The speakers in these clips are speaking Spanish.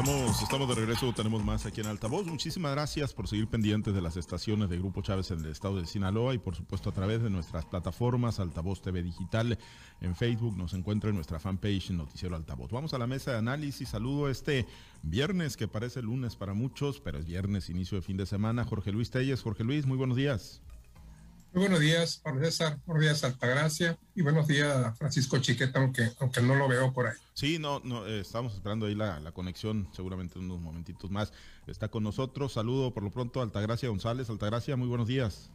Estamos, de regreso, tenemos más aquí en Altavoz. Muchísimas gracias por seguir pendientes de las estaciones de Grupo Chávez en el estado de Sinaloa y por supuesto a través de nuestras plataformas Altavoz TV Digital en Facebook. Nos encuentra en nuestra fanpage Noticiero Altavoz. Vamos a la mesa de análisis. Saludo este viernes que parece lunes para muchos, pero es viernes, inicio de fin de semana. Jorge Luis Telles. Jorge Luis, muy buenos días. Muy buenos días, Pablo César, buenos días, Altagracia, y buenos días, Francisco Chiqueta, aunque, aunque no lo veo por ahí. Sí, no, no, eh, estamos esperando ahí la, conexión, seguramente en unos momentitos más. Está con nosotros, saludo por lo pronto Altagracia González. Altagracia, muy buenos días.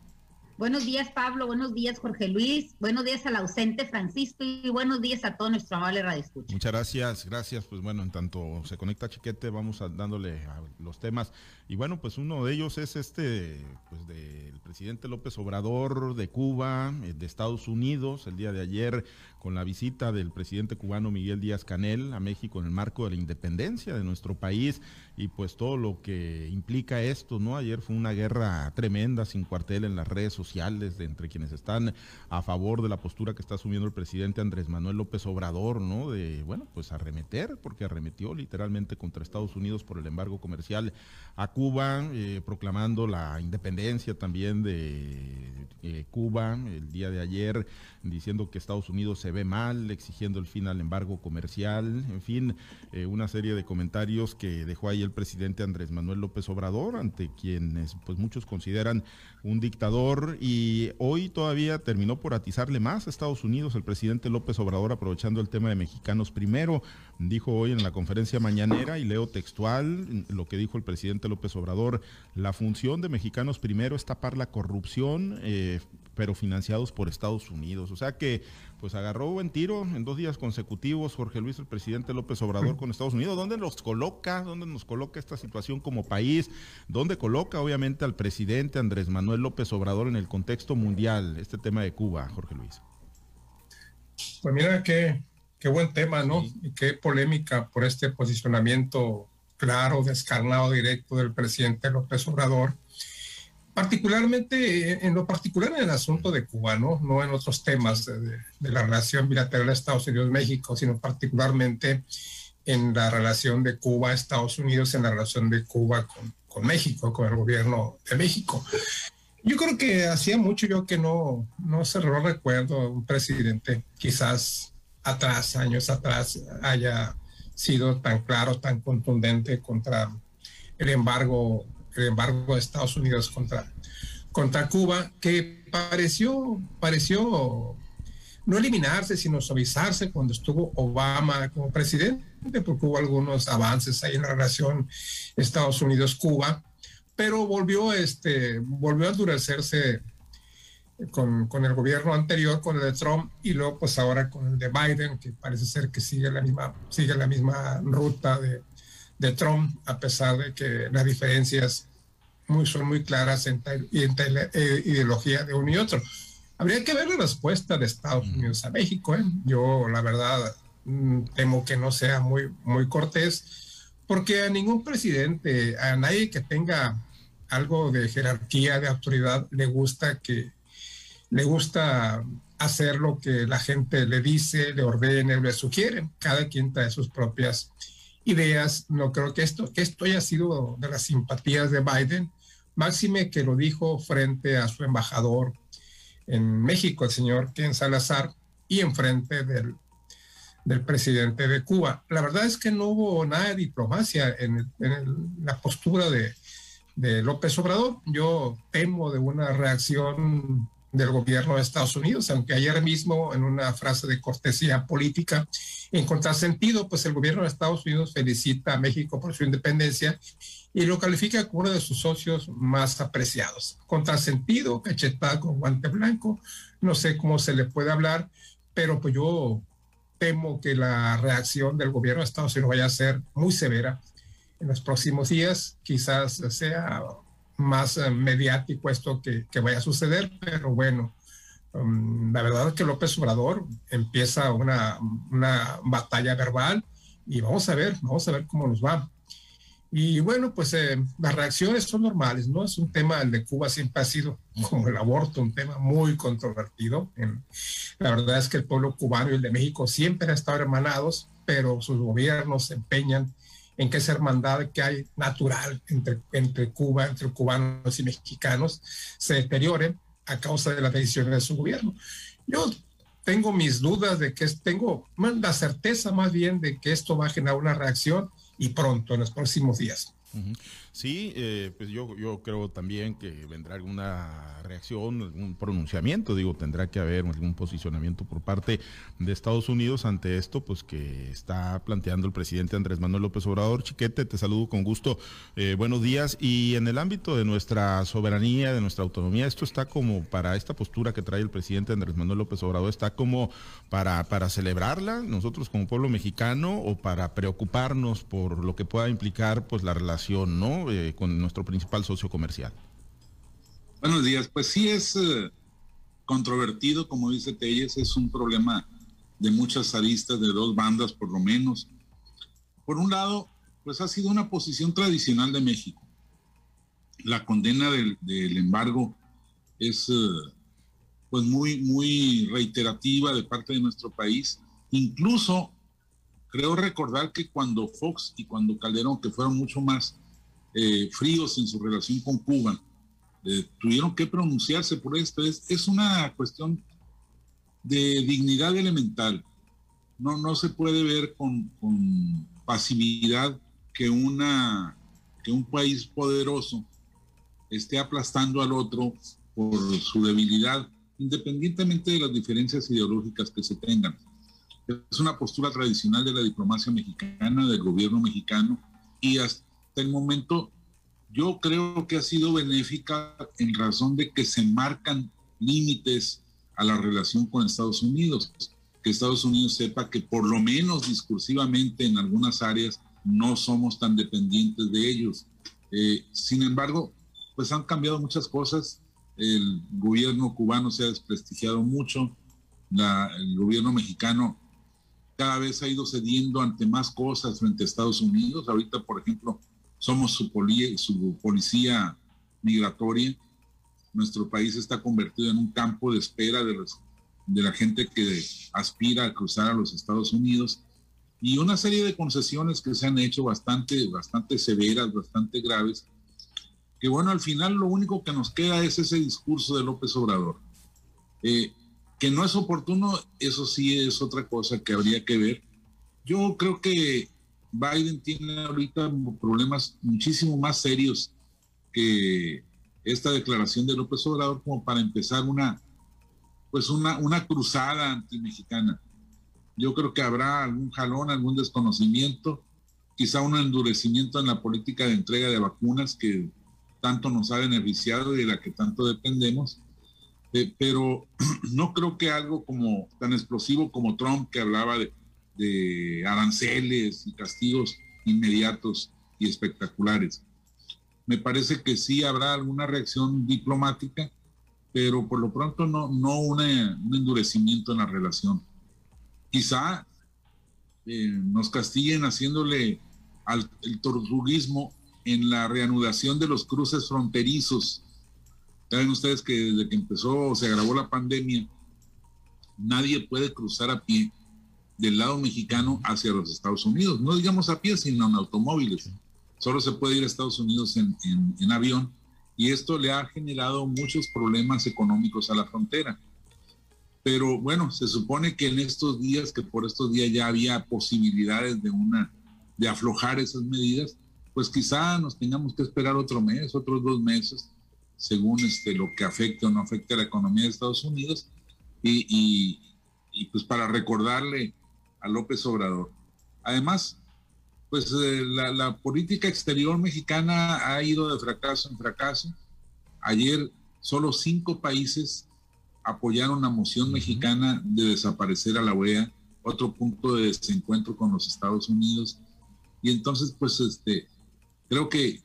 Buenos días, Pablo. Buenos días, Jorge Luis. Buenos días al ausente Francisco y buenos días a todo nuestro amable Radio Escucha. Muchas gracias, gracias. Pues bueno, en tanto se conecta Chiquete, vamos dándole a los temas. Y bueno, pues uno de ellos es este, pues del presidente López Obrador de Cuba, eh, de Estados Unidos, el día de ayer, con la visita del presidente cubano Miguel Díaz Canel a México en el marco de la independencia de nuestro país y pues todo lo que implica esto, ¿no? Ayer fue una guerra tremenda, sin cuartel en las redes sociales, de entre quienes están a favor de la postura que está asumiendo el presidente Andrés Manuel López Obrador, ¿no? De, bueno, pues arremeter, porque arremetió literalmente contra Estados Unidos por el embargo comercial a Cuba, eh, proclamando la independencia también de eh, Cuba el día de ayer, diciendo que Estados Unidos se ve mal, exigiendo el fin al embargo comercial, en fin, eh, una serie de comentarios que dejó ahí el presidente Andrés Manuel López Obrador, ante quienes pues muchos consideran un dictador y hoy todavía terminó por atizarle más a Estados Unidos el presidente López Obrador aprovechando el tema de mexicanos primero, dijo hoy en la conferencia mañanera y leo textual lo que dijo el presidente López Obrador, la función de mexicanos primero es tapar la corrupción, eh, pero financiados por Estados Unidos. O sea que, pues agarró buen tiro en dos días consecutivos Jorge Luis, el presidente López Obrador con Estados Unidos. ¿Dónde nos coloca? ¿Dónde nos coloca esta situación como país? ¿Dónde coloca, obviamente, al presidente Andrés Manuel López Obrador en el contexto mundial, este tema de Cuba, Jorge Luis? Pues mira qué, qué buen tema, ¿no? Y qué polémica por este posicionamiento claro, descarnado, directo del presidente López Obrador particularmente en lo particular en el asunto de Cuba, no, no en otros temas de, la relación bilateral Estados Unidos-México, sino particularmente en la relación de Cuba, Estados Unidos, en la relación de Cuba con, con México, con el gobierno de México. Yo creo que hacía mucho yo que no, no se lo recuerdo un presidente, quizás atrás, años atrás, haya sido tan claro, tan contundente contra el embargo el embargo de Estados Unidos contra, contra Cuba, que pareció, pareció no eliminarse, sino suavizarse cuando estuvo Obama como presidente, porque hubo algunos avances ahí en la relación Estados Unidos-Cuba, pero volvió, este, volvió a endurecerse con, con, el gobierno anterior, con el de Trump, y luego pues ahora con el de Biden, que parece ser que sigue la misma, sigue la misma ruta de, de Trump, a pesar de que las diferencias muy, son muy claras entre, entre la eh, ideología de uno y otro. Habría que ver la respuesta de Estados Unidos a México. ¿eh? Yo, la verdad, mm, temo que no sea muy, muy cortés, porque a ningún presidente, a nadie que tenga algo de jerarquía, de autoridad, le gusta que le gusta hacer lo que la gente le dice, le ordene, le sugiere. Cada quien trae sus propias ideas. No creo que esto, que esto haya sido de las simpatías de Biden, máxime que lo dijo frente a su embajador en México, el señor Ken Salazar, y enfrente del, del presidente de Cuba. La verdad es que no hubo nada de diplomacia en, la postura de, de López Obrador. Yo temo de una reacción del gobierno de Estados Unidos, aunque ayer mismo en una frase de cortesía política en contrasentido, pues el gobierno de Estados Unidos felicita a México por su independencia y lo califica como uno de sus socios más apreciados. Contrasentido, cachetada con guante blanco, no sé cómo se le puede hablar, pero pues yo temo que la reacción del gobierno de Estados Unidos vaya a ser muy severa en los próximos días, quizás sea más eh, mediático esto que, que, vaya a suceder, pero bueno, um, la verdad es que López Obrador empieza una, una, batalla verbal y vamos a ver, vamos a ver cómo nos va. Y bueno, pues eh, las reacciones son normales, ¿no? Es un tema, el de Cuba siempre ha sido, como el aborto, un tema muy controvertido. la verdad es que el pueblo cubano y el de México siempre han estado hermanados, pero sus gobiernos se empeñan en que esa hermandad que hay natural entre, entre Cuba, entre cubanos y mexicanos, se deteriore a causa de las decisiones de su gobierno. Yo tengo mis dudas de que tengo la certeza más bien de que esto va a generar una reacción y pronto, en los próximos días. Sí, eh, pues yo, yo creo también que vendrá alguna reacción, algún pronunciamiento, digo, tendrá que haber algún posicionamiento por parte de Estados Unidos ante esto, pues que está planteando el presidente Andrés Manuel López Obrador. Chiquete, te saludo con gusto, eh, buenos días. Y en el ámbito de nuestra soberanía, de nuestra autonomía, esto está como para esta postura que trae el presidente Andrés Manuel López Obrador, está como para, para celebrarla nosotros como pueblo mexicano o para preocuparnos por lo que pueda implicar pues la relación, ¿no? Eh, con nuestro principal socio comercial. Buenos días, pues sí es eh, controvertido, como dice Telles, es un problema de muchas aristas, de dos bandas por lo menos. Por un lado, pues ha sido una posición tradicional de México. La condena del, embargo es eh, pues muy, muy reiterativa de parte de nuestro país. Incluso creo recordar que cuando Fox y cuando Calderón, que fueron mucho más eh, fríos en su relación con Cuba, eh, tuvieron que pronunciarse por esto. Es, es una cuestión de dignidad elemental. No, no se puede ver con, con pasividad que, una, que un país poderoso esté aplastando al otro por su debilidad, independientemente de las diferencias ideológicas que se tengan. Es una postura tradicional de la diplomacia mexicana, del gobierno mexicano, y hasta el momento yo creo que ha sido benéfica en razón de que se marcan límites a la relación con Estados Unidos, que Estados Unidos sepa que por lo menos discursivamente en algunas áreas no somos tan dependientes de ellos. Eh, sin embargo, pues han cambiado muchas cosas. El gobierno cubano se ha desprestigiado mucho. el gobierno mexicano cada vez ha ido cediendo ante más cosas frente a Estados Unidos. Ahorita, por ejemplo, somos su, su policía migratoria. Nuestro país está convertido en un campo de espera de, los, de la gente que aspira a cruzar a los Estados Unidos y una serie de concesiones que se han hecho bastante, bastante severas, bastante graves, que bueno, al final lo único que nos queda es ese discurso de López Obrador. Eh, que no es oportuno, eso sí es otra cosa que habría que ver. Yo creo que Biden tiene ahorita problemas muchísimo más serios que esta declaración de López Obrador como para empezar una pues una, una cruzada anti-mexicana. Yo creo que habrá algún jalón, algún desconocimiento, quizá un endurecimiento en la política de entrega de vacunas que tanto nos ha beneficiado y de la que tanto dependemos. Eh, pero no creo que algo como tan explosivo como Trump, que hablaba de, de aranceles y castigos inmediatos y espectaculares. Me parece que sí habrá alguna reacción diplomática, pero por lo pronto no, no un endurecimiento en la relación. Quizá eh, nos castiguen haciéndole al el tortuguismo en la reanudación de los cruces fronterizos. Saben ustedes que desde que empezó o se agravó la pandemia, nadie puede cruzar a pie del lado mexicano hacia los Estados Unidos. No digamos a pie, sino en automóviles. Solo se puede ir a Estados Unidos en, en, avión y esto le ha generado muchos problemas económicos a la frontera. Pero bueno, se supone que en estos días, que por estos días ya había posibilidades de una de aflojar esas medidas, pues quizá nos tengamos que esperar otro mes, otros dos meses, según este, lo que afecte o no afecte a la economía de Estados Unidos. Y, y, y pues para recordarle López Obrador. Además, pues eh, la, política exterior mexicana ha ido de fracaso en fracaso. Ayer solo cinco países apoyaron la moción mexicana de desaparecer a la OEA, otro punto de desencuentro con los Estados Unidos. Y entonces, pues, este, creo que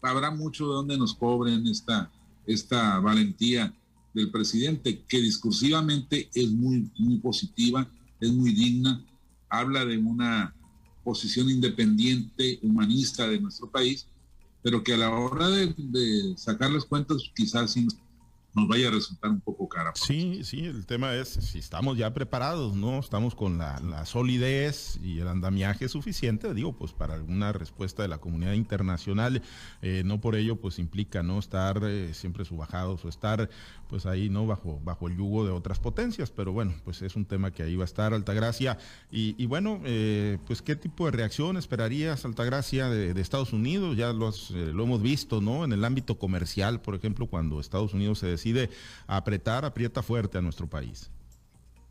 habrá mucho de donde nos cobren esta, esta valentía del presidente, que discursivamente es muy, muy positiva es muy digna, habla de una posición independiente, humanista de nuestro país, pero que a la hora de, sacar las cuentas quizás sí nos vaya a resultar un poco cara. Sí, sí, el tema es si estamos ya preparados, ¿no? Estamos con la, solidez y el andamiaje suficiente, digo, pues para alguna respuesta de la comunidad internacional, eh, no por ello pues implica, ¿no? Estar eh, siempre subajados o estar pues ahí, ¿no? Bajo, bajo el yugo de otras potencias, pero bueno, pues es un tema que ahí va a estar, Altagracia. Y, y bueno, eh, pues qué tipo de reacción esperarías, Altagracia, de, de Estados Unidos? Ya lo, lo hemos visto, ¿no? En el ámbito comercial, por ejemplo, cuando Estados Unidos se decide apretar, aprieta fuerte a nuestro país.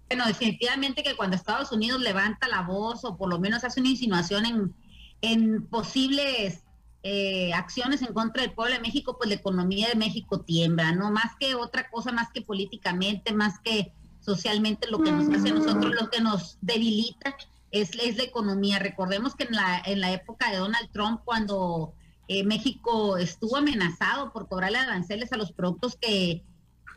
Bueno, definitivamente que cuando Estados Unidos levanta la voz o por lo menos hace una insinuación en, en posibles eh, acciones en contra del pueblo de México, pues la economía de México tiembla, ¿no? Más que otra cosa, más que políticamente, más que socialmente, lo que nos hace a nosotros, lo que nos debilita es, es la economía. Recordemos que en la, en la época de Donald Trump, cuando eh, México estuvo amenazado por cobrarle aranceles a los productos que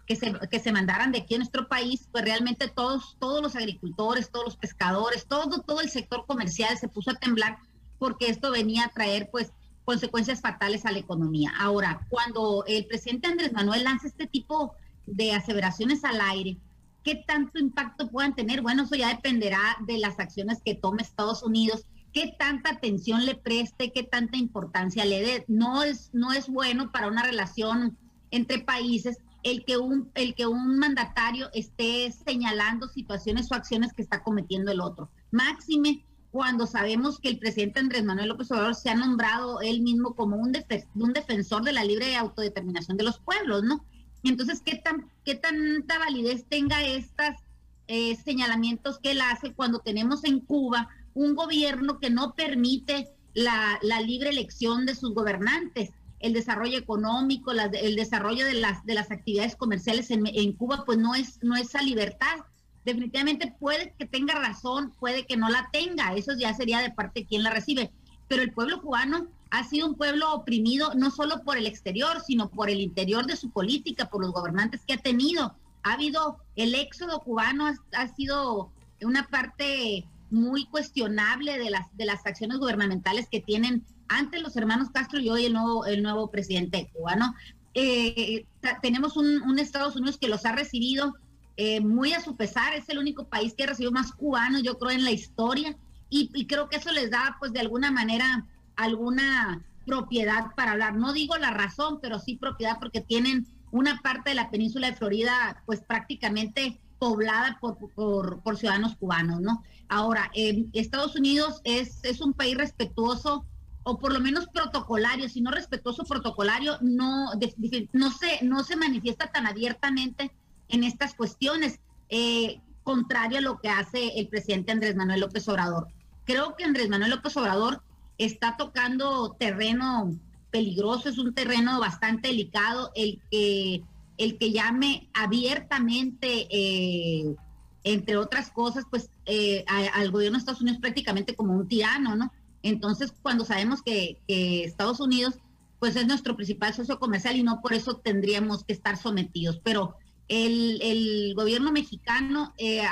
que se, que se mandaran de aquí a nuestro país, pues realmente todos, todos los agricultores, todos los pescadores, todo, todo el sector comercial se puso a temblar porque esto venía a traer pues consecuencias fatales a la economía. Ahora, cuando el presidente Andrés Manuel lanza este tipo de aseveraciones al aire, ¿qué tanto impacto puedan tener? Bueno, eso ya dependerá de las acciones que tome Estados Unidos, qué tanta atención le preste, qué tanta importancia le dé. No es, no es bueno para una relación entre países el que un, el que un mandatario esté señalando situaciones o acciones que está cometiendo el otro. Máxime cuando sabemos que el presidente Andrés Manuel López Obrador se ha nombrado él mismo como un, un defensor de la libre autodeterminación de los pueblos, ¿no? entonces, ¿qué, tan, qué tanta validez tenga estos eh, señalamientos que él hace cuando tenemos en Cuba un gobierno que no permite la, libre elección de sus gobernantes? el desarrollo económico, el desarrollo de las, de las actividades comerciales en, Cuba, pues no es, no esa libertad. Definitivamente puede que tenga razón, puede que no la tenga, eso ya sería de parte de quien la recibe. Pero el pueblo cubano ha sido un pueblo oprimido no solo por el exterior, sino por el interior de su política, por los gobernantes que ha tenido. Ha habido el éxodo cubano, ha sido una parte muy cuestionable de las, de las acciones gubernamentales que tienen antes los hermanos Castro y hoy el nuevo, el nuevo presidente cubano. Eh, tenemos un, Estados Unidos que los ha recibido eh, muy a su pesar, es el único país que ha recibido más cubanos, yo creo, en la historia, y, creo que eso les da, pues, de alguna manera, alguna propiedad para hablar. No digo la razón, pero sí propiedad porque tienen una parte de la península de Florida, pues, prácticamente poblada por, por, ciudadanos cubanos, ¿no? Ahora, eh, Estados Unidos es, es un país respetuoso o por lo menos protocolario, si no respetuoso protocolario, no, no, se, no se manifiesta tan abiertamente en estas cuestiones, eh, contrario a lo que hace el presidente Andrés Manuel López Obrador. Creo que Andrés Manuel López Obrador está tocando terreno peligroso, es un terreno bastante delicado, el que, el que llame abiertamente, eh, entre otras cosas, pues eh, al gobierno de Estados Unidos prácticamente como un tirano, ¿no? Entonces, cuando sabemos que, Estados Unidos pues es nuestro principal socio comercial y no por eso tendríamos que estar sometidos. Pero el, gobierno mexicano eh,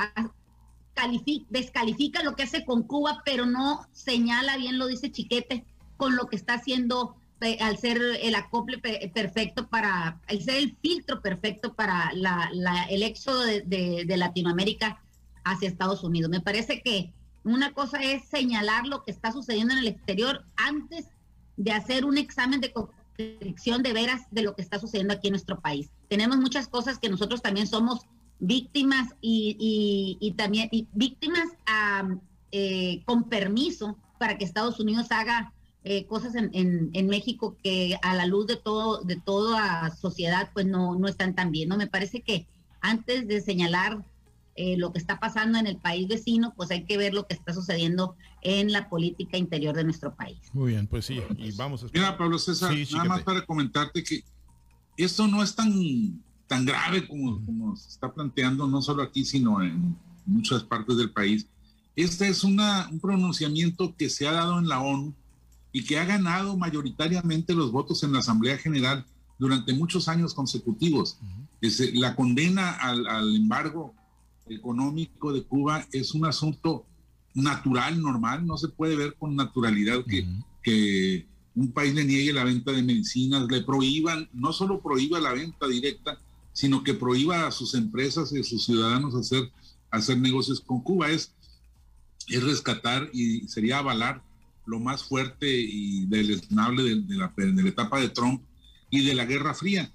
descalifica lo que hace con Cuba, pero no señala, bien lo dice Chiquete, con lo que está haciendo al ser el acople perfecto para, al ser el filtro perfecto para el éxodo de Latinoamérica hacia Estados Unidos. Me parece que una cosa es señalar lo que está sucediendo en el exterior antes de hacer un examen de constricción de veras de lo que está sucediendo aquí en nuestro país. Tenemos muchas cosas que nosotros también somos víctimas y, también víctimas eh, con permiso para que Estados Unidos haga eh, cosas en, en, México que a la luz de todo de toda sociedad pues no, no están tan bien. ¿no? Me parece que antes de señalar eh, lo que está pasando en el país vecino, pues hay que ver lo que está sucediendo en la política interior de nuestro país. Muy bien, pues sí, y vamos a... Mira, Pablo César, nada más para comentarte que esto no es tan, tan grave como, como se está planteando, no solo aquí, sino en muchas partes del país. Este es una, un pronunciamiento que se ha dado en la ONU y que ha ganado mayoritariamente los votos en la Asamblea General durante muchos años consecutivos. la condena al, al embargo económico de Cuba es un asunto natural, normal, no se puede ver con naturalidad que, que un país le niegue la venta de medicinas, le prohíban, no solo prohíba la venta directa, sino que prohíba a sus empresas y a sus ciudadanos hacer, hacer negocios con Cuba. Es, es rescatar y sería avalar lo más fuerte y deleznable de, la, de la etapa de Trump y de la Guerra Fría.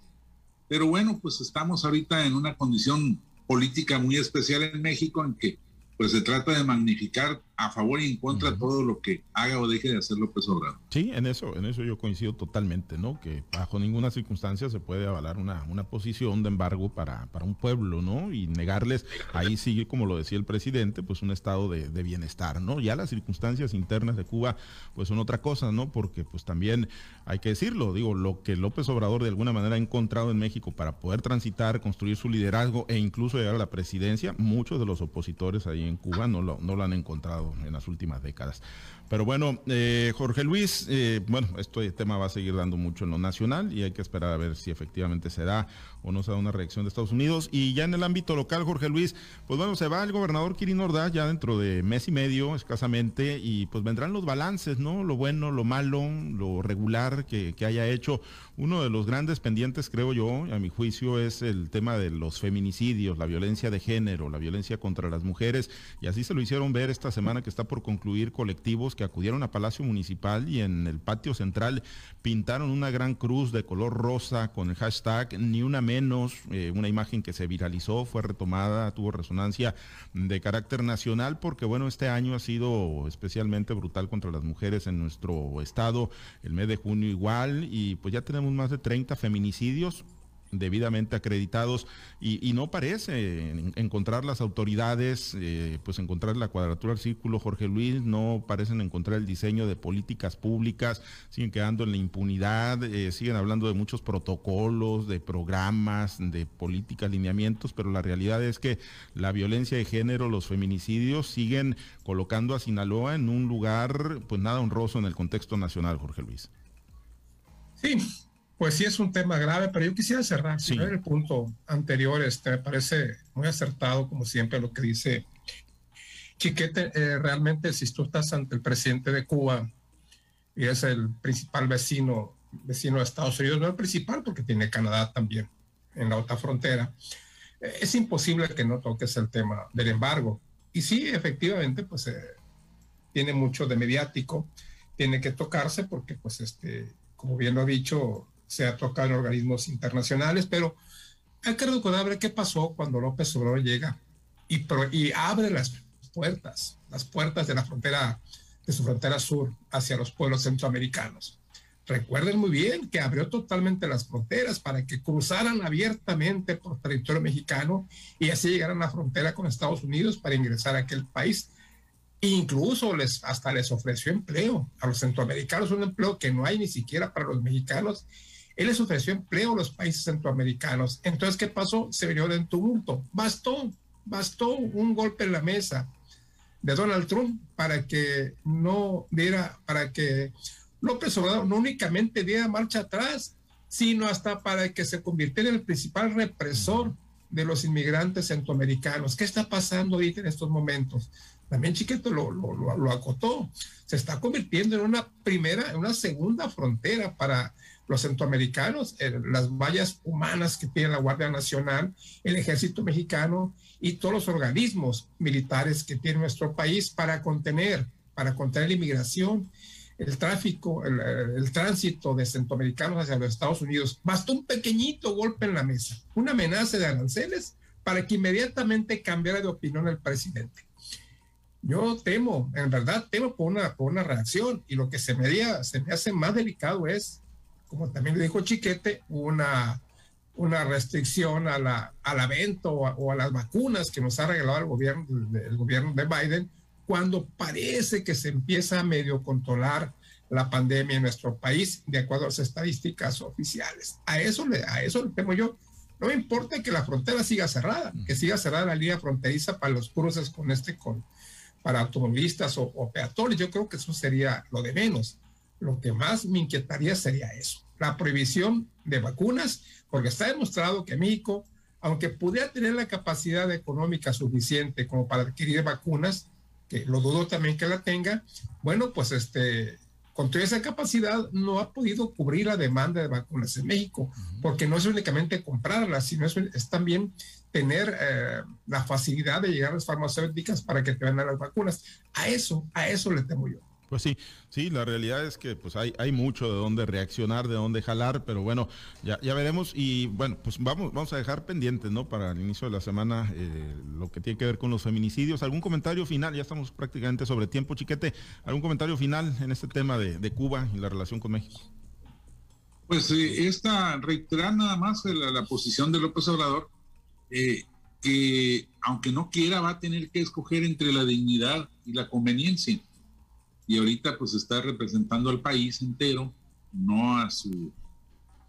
Pero bueno, pues estamos ahorita en una condición política muy especial en México en que pues se trata de magnificar a favor y en contra todo lo que haga o deje de hacer López Obrador. Sí, en eso, en eso yo coincido totalmente, ¿no? Que bajo ninguna circunstancia se puede avalar una, una posición de embargo para, para un pueblo, ¿no? Y negarles, ahí sigue, como lo decía el presidente, pues un estado de, de, bienestar, ¿no? Ya las circunstancias internas de Cuba, pues son otra cosa, ¿no? Porque pues también hay que decirlo, digo, lo que López Obrador de alguna manera ha encontrado en México para poder transitar, construir su liderazgo e incluso llegar a la presidencia, muchos de los opositores ahí en Cuba no lo, no lo han encontrado en las últimas décadas. Pero bueno, eh, Jorge Luis, eh, bueno, este tema va a seguir dando mucho en lo nacional y hay que esperar a ver si efectivamente se da o no se da una reacción de Estados Unidos. Y ya en el ámbito local, Jorge Luis, pues bueno, se va el gobernador Kirin Ordaz ya dentro de mes y medio escasamente y pues vendrán los balances, ¿no? Lo bueno, lo malo, lo regular que, que haya hecho. Uno de los grandes pendientes, creo yo, a mi juicio, es el tema de los feminicidios, la violencia de género, la violencia contra las mujeres. Y así se lo hicieron ver esta semana que está por concluir colectivos que acudieron a Palacio Municipal y en el patio central pintaron una gran cruz de color rosa con el hashtag ni una menos, eh, una imagen que se viralizó, fue retomada, tuvo resonancia de carácter nacional porque bueno, este año ha sido especialmente brutal contra las mujeres en nuestro estado, el mes de junio igual y pues ya tenemos más de 30 feminicidios debidamente acreditados y, no parece encontrar las autoridades, eh, pues encontrar la cuadratura del círculo, Jorge Luis, no parecen encontrar el diseño de políticas públicas, siguen quedando en la impunidad, eh, siguen hablando de muchos protocolos, de programas, de políticas, lineamientos, pero la realidad es que la violencia de género, los feminicidios siguen colocando a Sinaloa en un lugar pues nada honroso en el contexto nacional, Jorge Luis. Sí, pues sí es un tema grave, pero yo quisiera cerrar. Sí. el punto anterior, este, me parece muy acertado, como siempre, lo que dice Chiquete. Eh, realmente, si tú estás ante el presidente de Cuba y es el principal vecino, vecino de Estados Unidos, no el principal porque tiene Canadá también en la otra frontera, eh, es imposible que no toques el tema del embargo. Y sí, efectivamente, pues eh, tiene mucho de mediático, tiene que tocarse porque, pues, este, como bien lo ha dicho, se ha tocado en organismos internacionales, pero hay que recordar qué pasó cuando López Obrador llega y, y abre las puertas, las puertas de la frontera, de su frontera sur hacia los pueblos centroamericanos. Recuerden muy bien que abrió totalmente las fronteras para que cruzaran abiertamente por territorio mexicano y así llegaran a la frontera con Estados Unidos para ingresar a aquel país. Incluso les, hasta les ofreció empleo a los centroamericanos, un empleo que no hay ni siquiera para los mexicanos él les ofreció empleo a los países centroamericanos. Entonces, ¿qué pasó? Se vio en tumulto. Bastó, bastó un golpe en la mesa de Donald Trump para que no diera, para que López Obrador no únicamente diera marcha atrás, sino hasta para que se convirtiera en el principal represor de los inmigrantes centroamericanos. ¿Qué está pasando ahorita en estos momentos? También Chiquito lo, lo, lo, acotó. Se está convirtiendo en una primera, en una segunda frontera para los centroamericanos, las vallas humanas que tiene la Guardia Nacional, el Ejército Mexicano y todos los organismos militares que tiene nuestro país para contener, para contener la inmigración, el tráfico, el, tránsito de centroamericanos hacia los Estados Unidos. Bastó un pequeñito golpe en la mesa, una amenaza de aranceles para que inmediatamente cambiara de opinión el presidente. Yo temo, en verdad temo por una, por una reacción y lo que se me, se me hace más delicado es como también le dijo Chiquete, una, una restricción a la, a la venta o a, las vacunas que nos ha regalado el gobierno, el gobierno de Biden, cuando parece que se empieza a medio controlar la pandemia en nuestro país, de acuerdo a las estadísticas oficiales. A eso le, a eso le temo yo. No me importa que la frontera siga cerrada, que siga cerrada la línea fronteriza para los cruces con este, con, para automovilistas o, o peatones. Yo creo que eso sería lo de menos lo que más me inquietaría sería eso, la prohibición de vacunas, porque está demostrado que México, aunque pudiera tener la capacidad económica suficiente como para adquirir vacunas, que lo dudo también que la tenga, bueno, pues este, con toda esa capacidad no ha podido cubrir la demanda de vacunas en México, porque no es únicamente comprarlas, sino es, también tener eh, la facilidad de llegar a las farmacéuticas para que te vendan las vacunas. A eso, a eso le temo yo. Pues sí, sí, la realidad es que pues hay, hay mucho de dónde reaccionar, de dónde jalar, pero bueno, ya, ya veremos y bueno, pues vamos, vamos a dejar pendientes, ¿no? Para el inicio de la semana eh, lo que tiene que ver con los feminicidios. ¿Algún comentario final? Ya estamos prácticamente sobre tiempo, chiquete. ¿Algún comentario final en este tema de, Cuba y la relación con México? Pues eh, esta reiterar nada más la, posición de López Obrador, eh, que aunque no quiera va a tener que escoger entre la dignidad y la conveniencia y ahorita pues está representando al país entero, no a su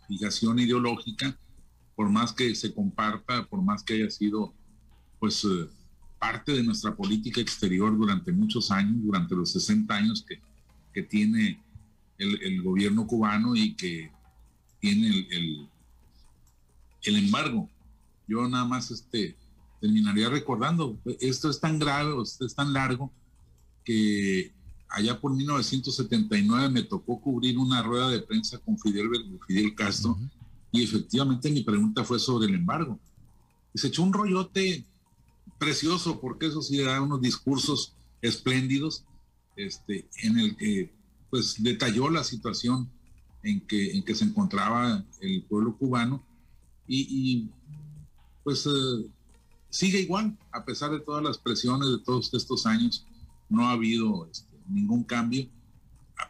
fijación ideológica, por más que se comparta, por más que haya sido pues eh, parte de nuestra política exterior durante muchos años, durante los 60 años que, que tiene el, gobierno cubano y que tiene el, el, embargo. Yo nada más este, terminaría recordando, esto es tan grave, esto es tan largo, que allá por 1979 me tocó cubrir una rueda de prensa con Fidel, Fidel Castro y efectivamente mi pregunta fue sobre el embargo. Y se echó un rollote precioso porque eso sí da unos discursos espléndidos este, en el que pues detalló la situación en que, en que se encontraba el pueblo cubano y, pues eh, sigue igual, a pesar de todas las presiones de todos estos años, no ha habido este, ningún cambio.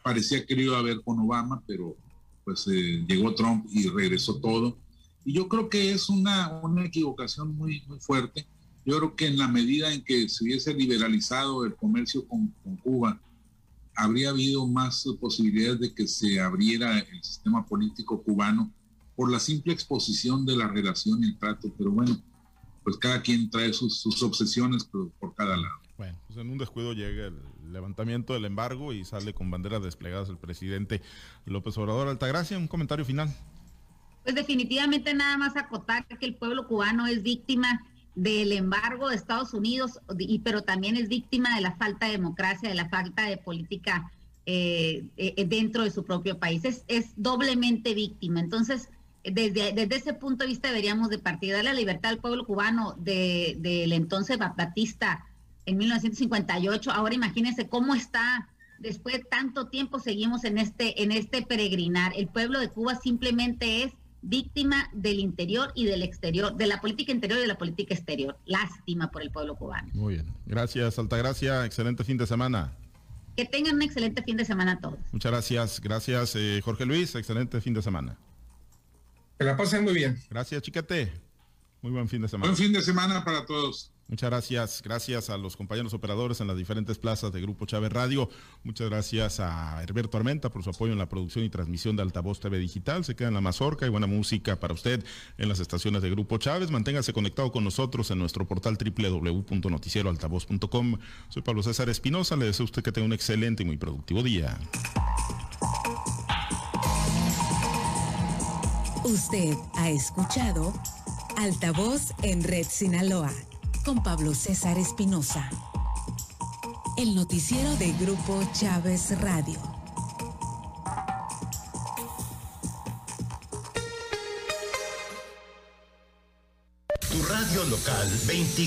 Parecía que iba a haber con Obama, pero pues eh, llegó Trump y regresó todo. Y yo creo que es una, una equivocación muy, muy fuerte. Yo creo que en la medida en que se hubiese liberalizado el comercio con, Cuba, habría habido más posibilidades de que se abriera el sistema político cubano por la simple exposición de la relación y el trato. Pero bueno, pues cada quien trae sus, sus obsesiones por cada lado. Bueno, pues en un descuido llega el levantamiento del embargo y sale con banderas desplegadas el presidente López Obrador. Altagracia, un comentario final. Pues definitivamente nada más acotar que el pueblo cubano es víctima del embargo de Estados Unidos, y, pero también es víctima de la falta de democracia, de la falta de política eh, eh, dentro de su propio país. Es, es doblemente víctima. Entonces, desde, desde ese punto de vista deberíamos de partir de la libertad al pueblo cubano del de, entonces Batista en 1958. Ahora imagínense cómo está después de tanto tiempo seguimos en este en este peregrinar. El pueblo de Cuba simplemente es víctima del interior y del exterior, de la política interior y de la política exterior. Lástima por el pueblo cubano. Muy bien. Gracias, Altagracia. Excelente fin de semana. Que tengan un excelente fin de semana a todos. Muchas gracias. Gracias, eh, Jorge Luis. Excelente fin de semana. Que la pasen muy bien. Gracias, Chiquete. Muy buen fin de semana. Buen fin de semana para todos. Muchas gracias, gracias a los compañeros operadores en las diferentes plazas de Grupo Chávez Radio. Muchas gracias a Herberto Armenta por su apoyo en la producción y transmisión de Altavoz TV Digital. Se queda en la mazorca y buena música para usted en las estaciones de Grupo Chávez. Manténgase conectado con nosotros en nuestro portal www.noticieroaltavoz.com. Soy Pablo César Espinosa. Le deseo a usted que tenga un excelente y muy productivo día. Usted ha escuchado Altavoz en Red Sinaloa con Pablo César Espinosa. El noticiero de Grupo Chávez Radio. Tu radio local 24.